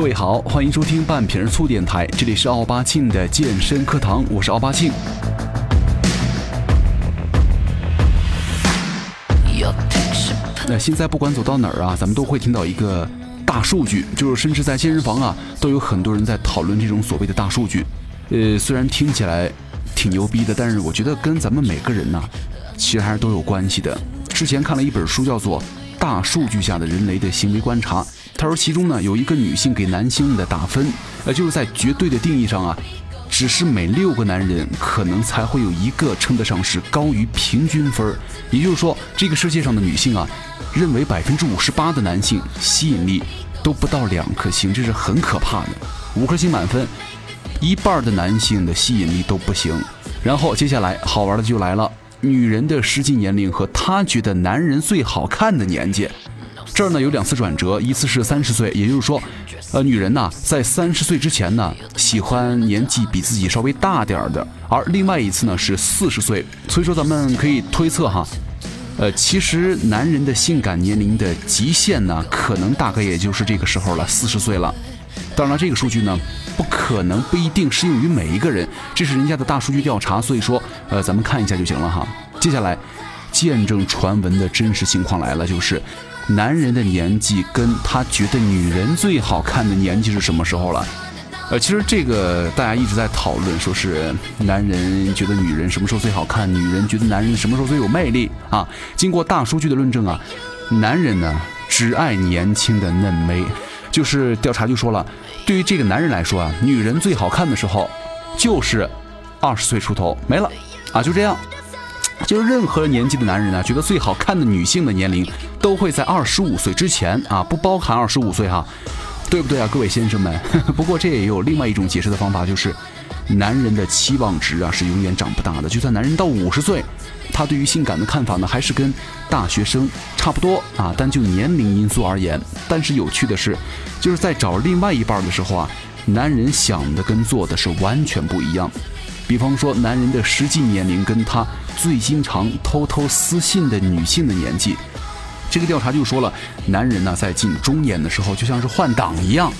各位好，欢迎收听半瓶醋电台，这里是奥巴庆的健身课堂，我是奥巴庆。那现在不管走到哪儿啊，咱们都会听到一个大数据，就是甚至在健身房啊，都有很多人在讨论这种所谓的大数据。呃，虽然听起来挺牛逼的，但是我觉得跟咱们每个人呐，其实还是都有关系的。之前看了一本书，叫做《大数据下的人类的行为观察》。他说，其中呢有一个女性给男性的打分，呃，就是在绝对的定义上啊，只是每六个男人可能才会有一个称得上是高于平均分也就是说，这个世界上的女性啊，认为百分之五十八的男性吸引力都不到两颗星，这是很可怕的。五颗星满分，一半的男性的吸引力都不行。然后接下来好玩的就来了，女人的实际年龄和她觉得男人最好看的年纪。这儿呢有两次转折，一次是三十岁，也就是说，呃，女人呢在三十岁之前呢喜欢年纪比自己稍微大点儿的，而另外一次呢是四十岁，所以说咱们可以推测哈，呃，其实男人的性感年龄的极限呢，可能大概也就是这个时候了，四十岁了。当然了，这个数据呢不可能不一定适用于每一个人，这是人家的大数据调查，所以说呃咱们看一下就行了哈。接下来见证传闻的真实情况来了，就是。男人的年纪跟他觉得女人最好看的年纪是什么时候了？呃，其实这个大家一直在讨论，说是男人觉得女人什么时候最好看，女人觉得男人什么时候最有魅力啊？经过大数据的论证啊，男人呢只爱年轻的嫩妹，就是调查就说了，对于这个男人来说啊，女人最好看的时候就是二十岁出头没了啊，就这样。就是任何年纪的男人呢，觉得最好看的女性的年龄都会在二十五岁之前啊，不包含二十五岁哈，对不对啊，各位先生们？不过这也有另外一种解释的方法，就是男人的期望值啊是永远长不大的。就算男人到五十岁，他对于性感的看法呢还是跟大学生差不多啊。但就年龄因素而言，但是有趣的是，就是在找另外一半的时候啊，男人想的跟做的是完全不一样。比方说，男人的实际年龄跟他最经常偷偷私信的女性的年纪，这个调查就说了，男人呢在近中年的时候就像是换挡一样，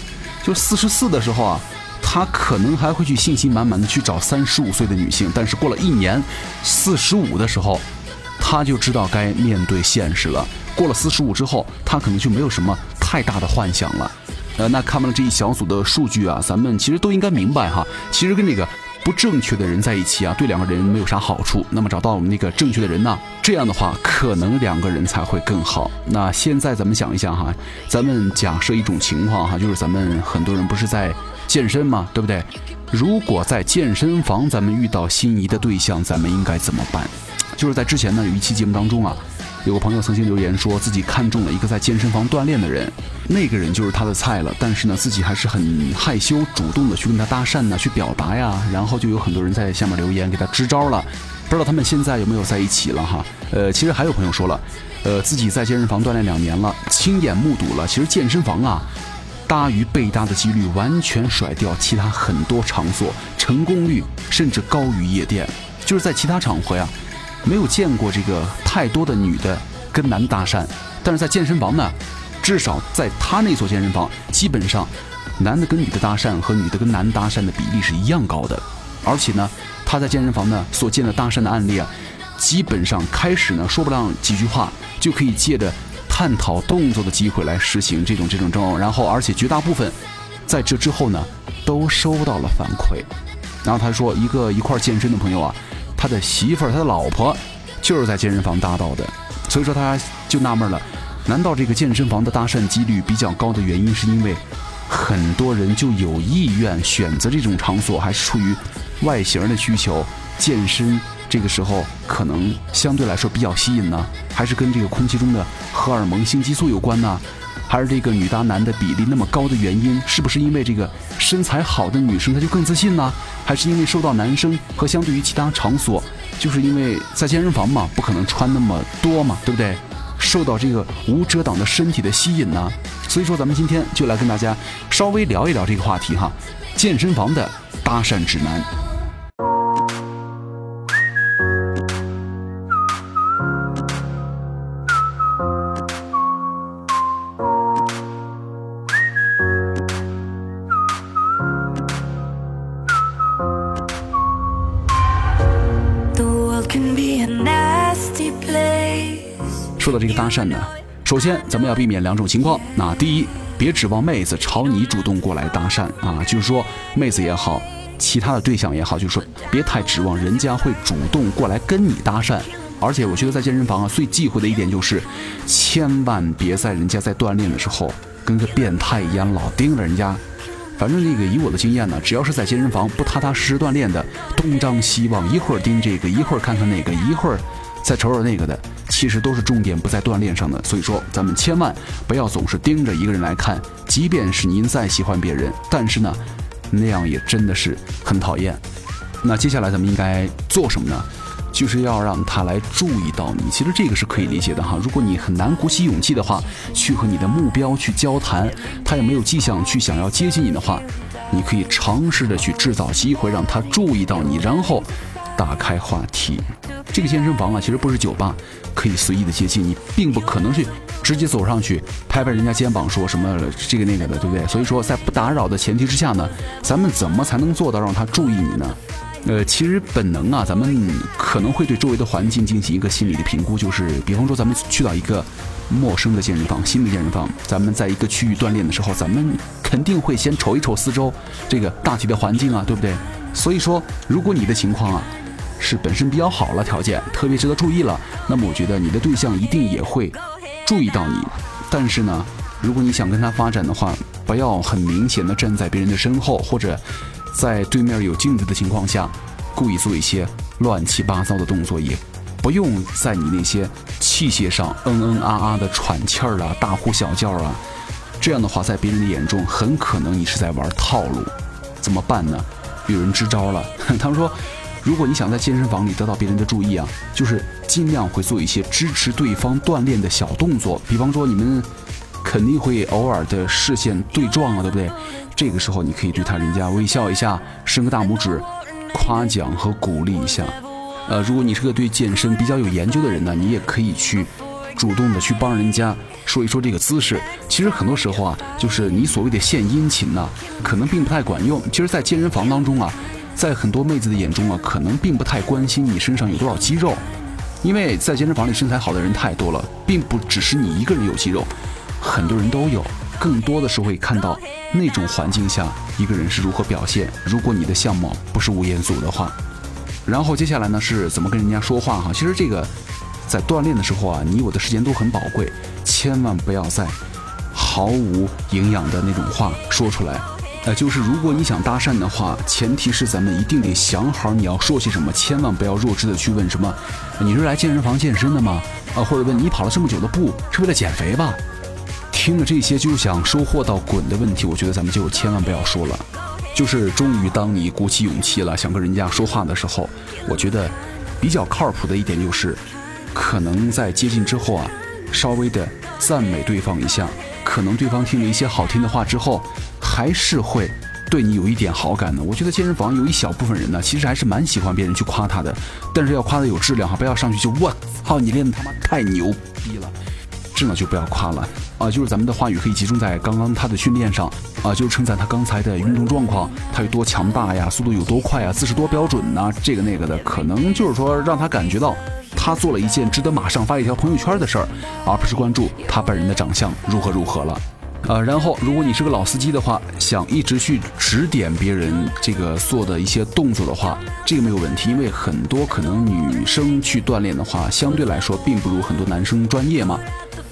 就四十四的时候啊，他可能还会去信心满满的去找三十五岁的女性，但是过了一年，四十五的时候，他就知道该面对现实了。过了四十五之后，他可能就没有什么太大的幻想了。呃，那看完了这一小组的数据啊，咱们其实都应该明白哈，其实跟这个。不正确的人在一起啊，对两个人没有啥好处。那么找到我们那个正确的人呢？这样的话，可能两个人才会更好。那现在咱们想一想哈，咱们假设一种情况哈，就是咱们很多人不是在健身吗？对不对？如果在健身房咱们遇到心仪的对象，咱们应该怎么办？就是在之前呢有一期节目当中啊。有个朋友曾经留言说自己看中了一个在健身房锻炼的人，那个人就是他的菜了。但是呢，自己还是很害羞，主动的去跟他搭讪呢，去表达呀。然后就有很多人在下面留言给他支招了。不知道他们现在有没有在一起了哈？呃，其实还有朋友说了，呃，自己在健身房锻炼两年了，亲眼目睹了。其实健身房啊，搭与被搭的几率完全甩掉其他很多场所，成功率甚至高于夜店。就是在其他场合呀。没有见过这个太多的女的跟男搭讪，但是在健身房呢，至少在他那所健身房，基本上男的跟女的搭讪和女的跟男搭讪的比例是一样高的。而且呢，他在健身房呢所见的搭讪的案例啊，基本上开始呢说不上几句话，就可以借着探讨动作的机会来实行这种这种这种，然后而且绝大部分在这之后呢都收到了反馈。然后他说，一个一块健身的朋友啊。他的媳妇儿，他的老婆，就是在健身房搭到的，所以说他就纳闷了，难道这个健身房的搭讪几率比较高的原因，是因为很多人就有意愿选择这种场所，还是出于外形的需求？健身这个时候可能相对来说比较吸引呢，还是跟这个空气中的荷尔蒙、性激素有关呢？还是这个女搭男的比例那么高的原因，是不是因为这个身材好的女生她就更自信呢？还是因为受到男生和相对于其他场所，就是因为在健身房嘛，不可能穿那么多嘛，对不对？受到这个无遮挡的身体的吸引呢？所以说，咱们今天就来跟大家稍微聊一聊这个话题哈，健身房的搭讪指南。搭讪呢，首先咱们要避免两种情况。那第一，别指望妹子朝你主动过来搭讪啊，就是说妹子也好，其他的对象也好，就是说别太指望人家会主动过来跟你搭讪。而且我觉得在健身房啊，最忌讳的一点就是，千万别在人家在锻炼的时候跟个变态一样老盯着人家。反正那个以我的经验呢，只要是在健身房不踏踏实实锻炼的，东张西望，一会儿盯这个，一会儿看看那个，一会儿再瞅瞅那个的，其实都是重点不在锻炼上的。所以说，咱们千万不要总是盯着一个人来看，即便是您再喜欢别人，但是呢，那样也真的是很讨厌。那接下来咱们应该做什么呢？就是要让他来注意到你，其实这个是可以理解的哈。如果你很难鼓起勇气的话，去和你的目标去交谈，他也没有迹象去想要接近你的话，你可以尝试着去制造机会，让他注意到你，然后打开话题。这个健身房啊，其实不是酒吧，可以随意的接近你，并不可能去直接走上去拍拍人家肩膀说什么这个那个的，对不对？所以说，在不打扰的前提之下呢，咱们怎么才能做到让他注意你呢？呃，其实本能啊，咱们可能会对周围的环境进行一个心理的评估，就是比方说咱们去到一个陌生的健身房、新的健身房，咱们在一个区域锻炼的时候，咱们肯定会先瞅一瞅四周这个大体的环境啊，对不对？所以说，如果你的情况啊是本身比较好了，条件特别值得注意了，那么我觉得你的对象一定也会注意到你。但是呢，如果你想跟他发展的话，不要很明显的站在别人的身后，或者。在对面有镜子的情况下，故意做一些乱七八糟的动作，也不用在你那些器械上嗯嗯啊啊的喘气儿啊、大呼小叫啊。这样的话，在别人的眼中，很可能你是在玩套路。怎么办呢？有人支招了。他们说，如果你想在健身房里得到别人的注意啊，就是尽量会做一些支持对方锻炼的小动作，比方说你们。肯定会偶尔的视线对撞啊，对不对？这个时候你可以对他人家微笑一下，伸个大拇指，夸奖和鼓励一下。呃，如果你是个对健身比较有研究的人呢，你也可以去主动的去帮人家说一说这个姿势。其实很多时候啊，就是你所谓的献殷勤呢，可能并不太管用。其实，在健身房当中啊，在很多妹子的眼中啊，可能并不太关心你身上有多少肌肉，因为在健身房里身材好的人太多了，并不只是你一个人有肌肉。很多人都有，更多的是会看到那种环境下一个人是如何表现。如果你的相貌不是吴彦祖的话，然后接下来呢是怎么跟人家说话哈？其实这个在锻炼的时候啊，你我的时间都很宝贵，千万不要在毫无营养的那种话说出来。呃，就是如果你想搭讪的话，前提是咱们一定得想好你要说些什么，千万不要弱智的去问什么，你是来健身房健身的吗？啊，或者问你跑了这么久的步是为了减肥吧？听了这些就想收获到滚的问题，我觉得咱们就千万不要说了。就是终于当你鼓起勇气了，想跟人家说话的时候，我觉得比较靠谱的一点就是，可能在接近之后啊，稍微的赞美对方一下，可能对方听了一些好听的话之后，还是会对你有一点好感的。我觉得健身房有一小部分人呢，其实还是蛮喜欢别人去夸他的，但是要夸的有质量哈，不要上去就我操你练的他妈太牛逼了。这呢就不要夸了啊，就是咱们的话语可以集中在刚刚他的训练上啊，就是称赞他刚才的运动状况，他有多强大呀，速度有多快啊，姿势多标准呐，这个那个的，可能就是说让他感觉到他做了一件值得马上发一条朋友圈的事儿，而不是关注他本人的长相如何如何了呃。然后，如果你是个老司机的话，想一直去指点别人这个做的一些动作的话，这个没有问题，因为很多可能女生去锻炼的话，相对来说并不如很多男生专业嘛。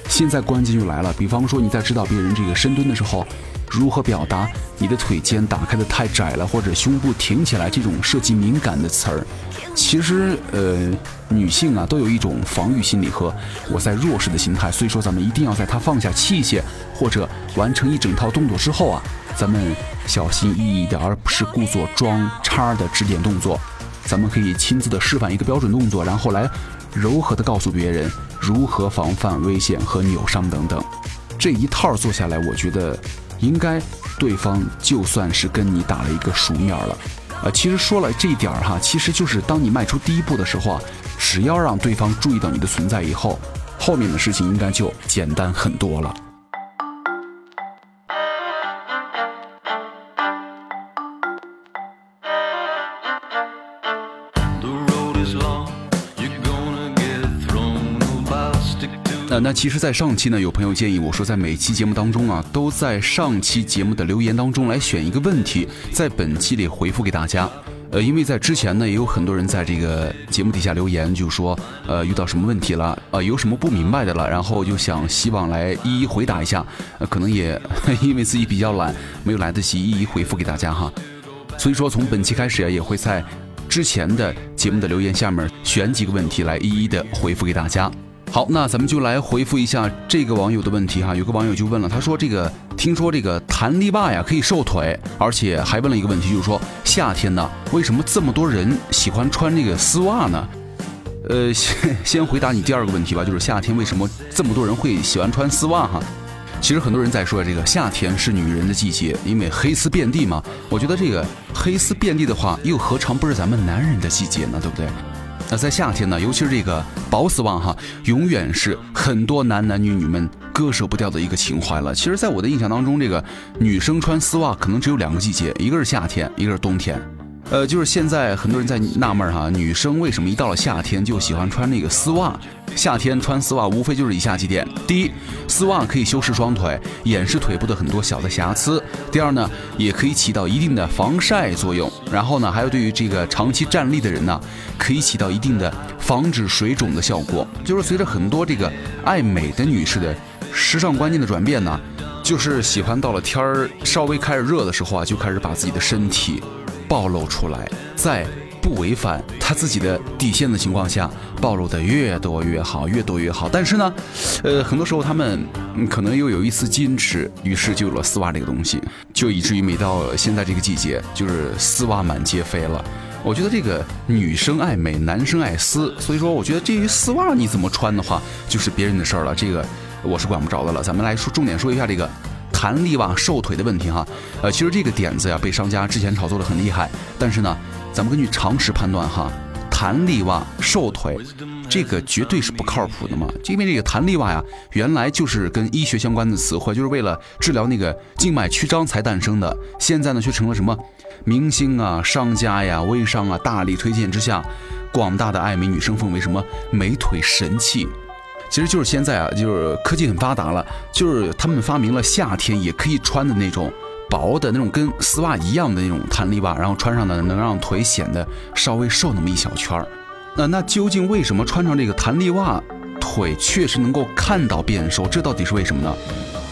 现在关键就来了，比方说你在指导别人这个深蹲的时候，如何表达你的腿间打开的太窄了，或者胸部挺起来这种涉及敏感的词儿，其实呃女性啊都有一种防御心理和我在弱势的心态，所以说咱们一定要在她放下器械或者完成一整套动作之后啊，咱们小心翼翼的，而不是故作装叉的指点动作，咱们可以亲自的示范一个标准动作，然后来柔和的告诉别人。如何防范危险和扭伤等等，这一套做下来，我觉得应该对方就算是跟你打了一个熟面了。呃，其实说了这一点儿哈，其实就是当你迈出第一步的时候啊，只要让对方注意到你的存在以后，后面的事情应该就简单很多了。那其实，在上期呢，有朋友建议我说，在每期节目当中啊，都在上期节目的留言当中来选一个问题，在本期里回复给大家。呃，因为在之前呢，也有很多人在这个节目底下留言，就说，呃，遇到什么问题了，呃，有什么不明白的了，然后就想希望来一一回答一下。呃，可能也 因为自己比较懒，没有来得及一一回复给大家哈。所以说，从本期开始啊，也会在之前的节目的留言下面选几个问题来一一的回复给大家。好，那咱们就来回复一下这个网友的问题哈。有个网友就问了，他说：“这个听说这个弹力袜呀可以瘦腿，而且还问了一个问题，就是说夏天呢，为什么这么多人喜欢穿这个丝袜呢？”呃，先 先回答你第二个问题吧，就是夏天为什么这么多人会喜欢穿丝袜哈？其实很多人在说这个夏天是女人的季节，因为黑丝遍地嘛。我觉得这个黑丝遍地的话，又何尝不是咱们男人的季节呢？对不对？那在夏天呢，尤其是这个薄丝袜哈，永远是很多男男女女们割舍不掉的一个情怀了。其实，在我的印象当中，这个女生穿丝袜可能只有两个季节，一个是夏天，一个是冬天。呃，就是现在很多人在纳闷哈，女生为什么一到了夏天就喜欢穿那个丝袜？夏天穿丝袜无非就是以下几点：第一，丝袜可以修饰双腿，掩饰腿部的很多小的瑕疵；第二呢，也可以起到一定的防晒作用；然后呢，还有对于这个长期站立的人呢，可以起到一定的防止水肿的效果。就是随着很多这个爱美的女士的时尚观念的转变呢，就是喜欢到了天儿稍微开始热的时候啊，就开始把自己的身体。暴露出来，在不违反他自己的底线的情况下，暴露的越多越好，越多越好。但是呢，呃，很多时候他们可能又有一丝矜持，于是就有了丝袜这个东西，就以至于每到现在这个季节，就是丝袜满街飞了。我觉得这个女生爱美，男生爱丝，所以说我觉得至于丝袜你怎么穿的话，就是别人的事儿了，这个我是管不着的了。咱们来说重点说一下这个。弹力袜瘦腿的问题哈，呃，其实这个点子呀被商家之前炒作的很厉害，但是呢，咱们根据常识判断哈，弹力袜瘦腿，这个绝对是不靠谱的嘛，因为这个弹力袜呀，原来就是跟医学相关的词汇，就是为了治疗那个静脉曲张才诞生的，现在呢却成了什么？明星啊、商家呀、微商啊大力推荐之下，广大的爱美女生奉为什么？美腿神器。其实就是现在啊，就是科技很发达了，就是他们发明了夏天也可以穿的那种薄的那种跟丝袜一样的那种弹力袜，然后穿上呢能让腿显得稍微瘦那么一小圈儿。那那究竟为什么穿上这个弹力袜，腿确实能够看到变瘦？这到底是为什么呢？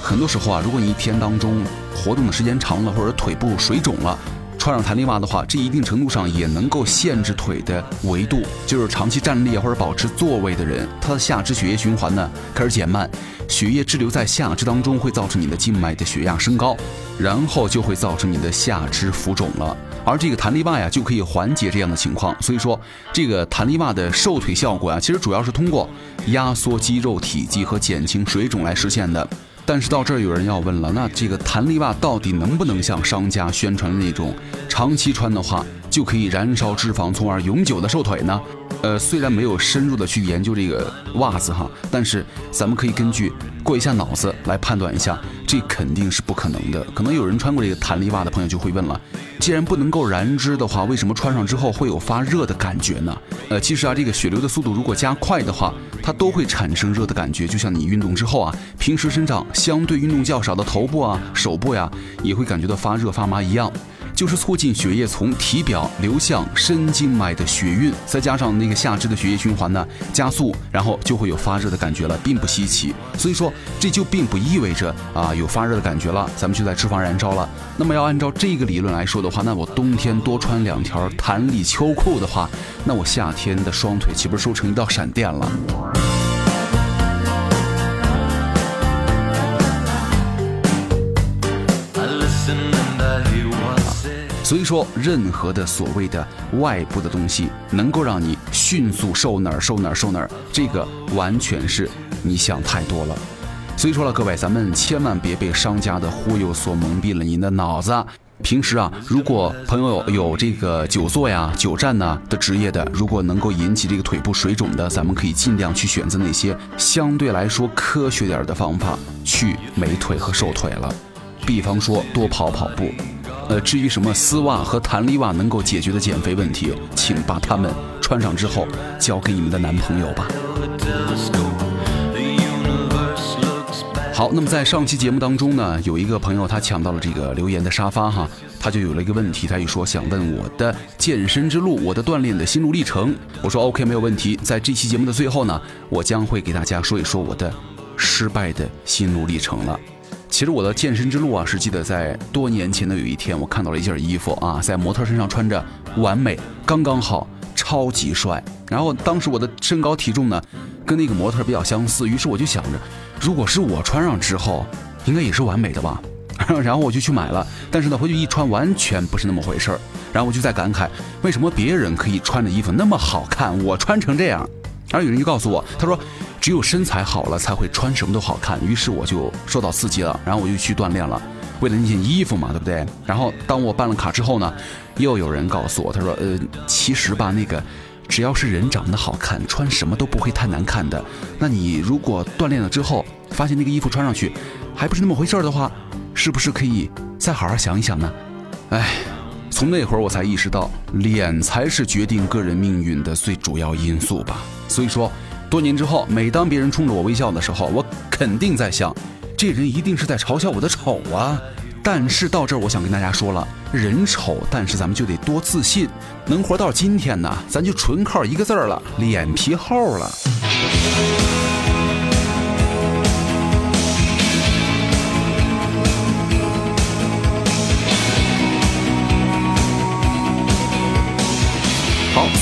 很多时候啊，如果你一天当中活动的时间长了，或者腿部水肿了。穿上弹力袜的话，这一定程度上也能够限制腿的维度。就是长期站立或者保持座位的人，他的下肢血液循环呢开始减慢，血液滞留在下肢当中，会造成你的静脉的血压升高，然后就会造成你的下肢浮肿了。而这个弹力袜呀，就可以缓解这样的情况。所以说，这个弹力袜的瘦腿效果啊，其实主要是通过压缩肌肉体积和减轻水肿来实现的。但是到这儿有人要问了，那这个弹力袜到底能不能像商家宣传的那种，长期穿的话就可以燃烧脂肪，从而永久的瘦腿呢？呃，虽然没有深入的去研究这个袜子哈，但是咱们可以根据过一下脑子来判断一下，这肯定是不可能的。可能有人穿过这个弹力袜的朋友就会问了，既然不能够燃脂的话，为什么穿上之后会有发热的感觉呢？呃，其实啊，这个血流的速度如果加快的话，它都会产生热的感觉，就像你运动之后啊，平时身上相对运动较少的头部啊、手部呀，也会感觉到发热发麻一样。就是促进血液从体表流向深静脉的血运，再加上那个下肢的血液循环呢加速，然后就会有发热的感觉了，并不稀奇。所以说这就并不意味着啊有发热的感觉了，咱们就在脂肪燃烧了。那么要按照这个理论来说的话，那我冬天多穿两条弹力秋裤的话，那我夏天的双腿岂不是瘦成一道闪电了？所以说，任何的所谓的外部的东西，能够让你迅速瘦哪儿瘦哪儿瘦哪儿，这个完全是你想太多了。所以说了，各位，咱们千万别被商家的忽悠所蒙蔽了您的脑子。平时啊，如果朋友有这个久坐呀、久站呢的职业的，如果能够引起这个腿部水肿的，咱们可以尽量去选择那些相对来说科学点的方法去美腿和瘦腿了。比方说，多跑跑步。呃，至于什么丝袜和弹力袜能够解决的减肥问题，请把它们穿上之后交给你们的男朋友吧。好，那么在上期节目当中呢，有一个朋友他抢到了这个留言的沙发哈，他就有了一个问题，他就说想问我的健身之路，我的锻炼的心路历程。我说 OK 没有问题，在这期节目的最后呢，我将会给大家说一说我的失败的心路历程了。其实我的健身之路啊，是记得在多年前的有一天，我看到了一件衣服啊，在模特身上穿着完美，刚刚好，超级帅。然后当时我的身高体重呢，跟那个模特比较相似，于是我就想着。如果是我穿上之后，应该也是完美的吧。然后我就去买了，但是呢，回去一穿完全不是那么回事儿。然后我就在感慨，为什么别人可以穿的衣服那么好看，我穿成这样？然后有人就告诉我，他说只有身材好了才会穿什么都好看。于是我就受到刺激了，然后我就去锻炼了，为了那件衣服嘛，对不对？然后当我办了卡之后呢，又有人告诉我，他说呃，其实吧，那个。只要是人长得好看，穿什么都不会太难看的。那你如果锻炼了之后，发现那个衣服穿上去还不是那么回事儿的话，是不是可以再好好想一想呢？哎，从那会儿我才意识到，脸才是决定个人命运的最主要因素吧。所以说，多年之后，每当别人冲着我微笑的时候，我肯定在想，这人一定是在嘲笑我的丑啊。但是到这儿，我想跟大家说了，人丑，但是咱们就得多自信。能活到今天呢，咱就纯靠一个字儿了，脸皮厚了。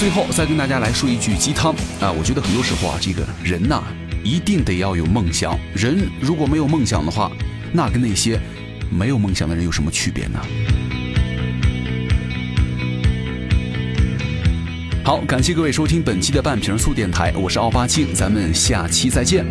最后再跟大家来说一句鸡汤啊，我觉得很多时候啊，这个人呐，一定得要有梦想。人如果没有梦想的话，那跟那些。没有梦想的人有什么区别呢？好，感谢各位收听本期的半瓶醋电台，我是奥巴庆，咱们下期再见。